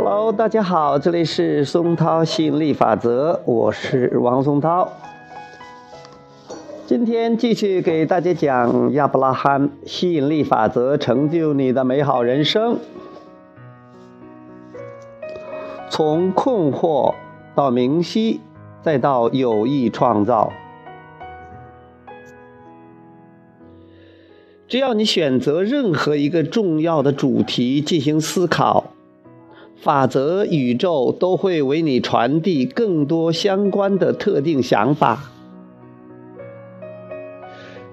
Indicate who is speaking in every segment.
Speaker 1: Hello，大家好，这里是松涛吸引力法则，我是王松涛。今天继续给大家讲亚伯拉罕吸引力法则，成就你的美好人生。从困惑到明晰，再到有意创造。只要你选择任何一个重要的主题进行思考，法则宇宙都会为你传递更多相关的特定想法。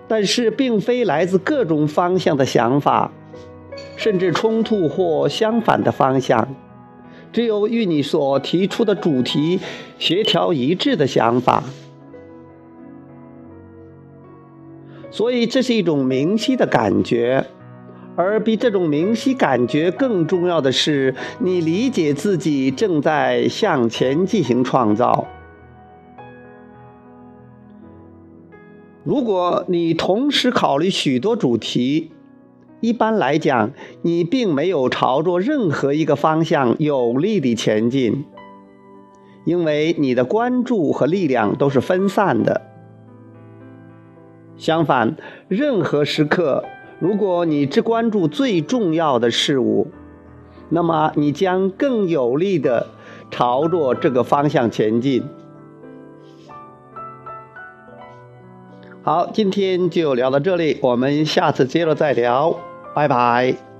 Speaker 1: 但是，并非来自各种方向的想法，甚至冲突或相反的方向。只有与你所提出的主题协调一致的想法。所以，这是一种明晰的感觉，而比这种明晰感觉更重要的是，你理解自己正在向前进行创造。如果你同时考虑许多主题，一般来讲，你并没有朝着任何一个方向有力地前进，因为你的关注和力量都是分散的。相反，任何时刻，如果你只关注最重要的事物，那么你将更有力的朝着这个方向前进。好，今天就聊到这里，我们下次接着再聊，拜拜。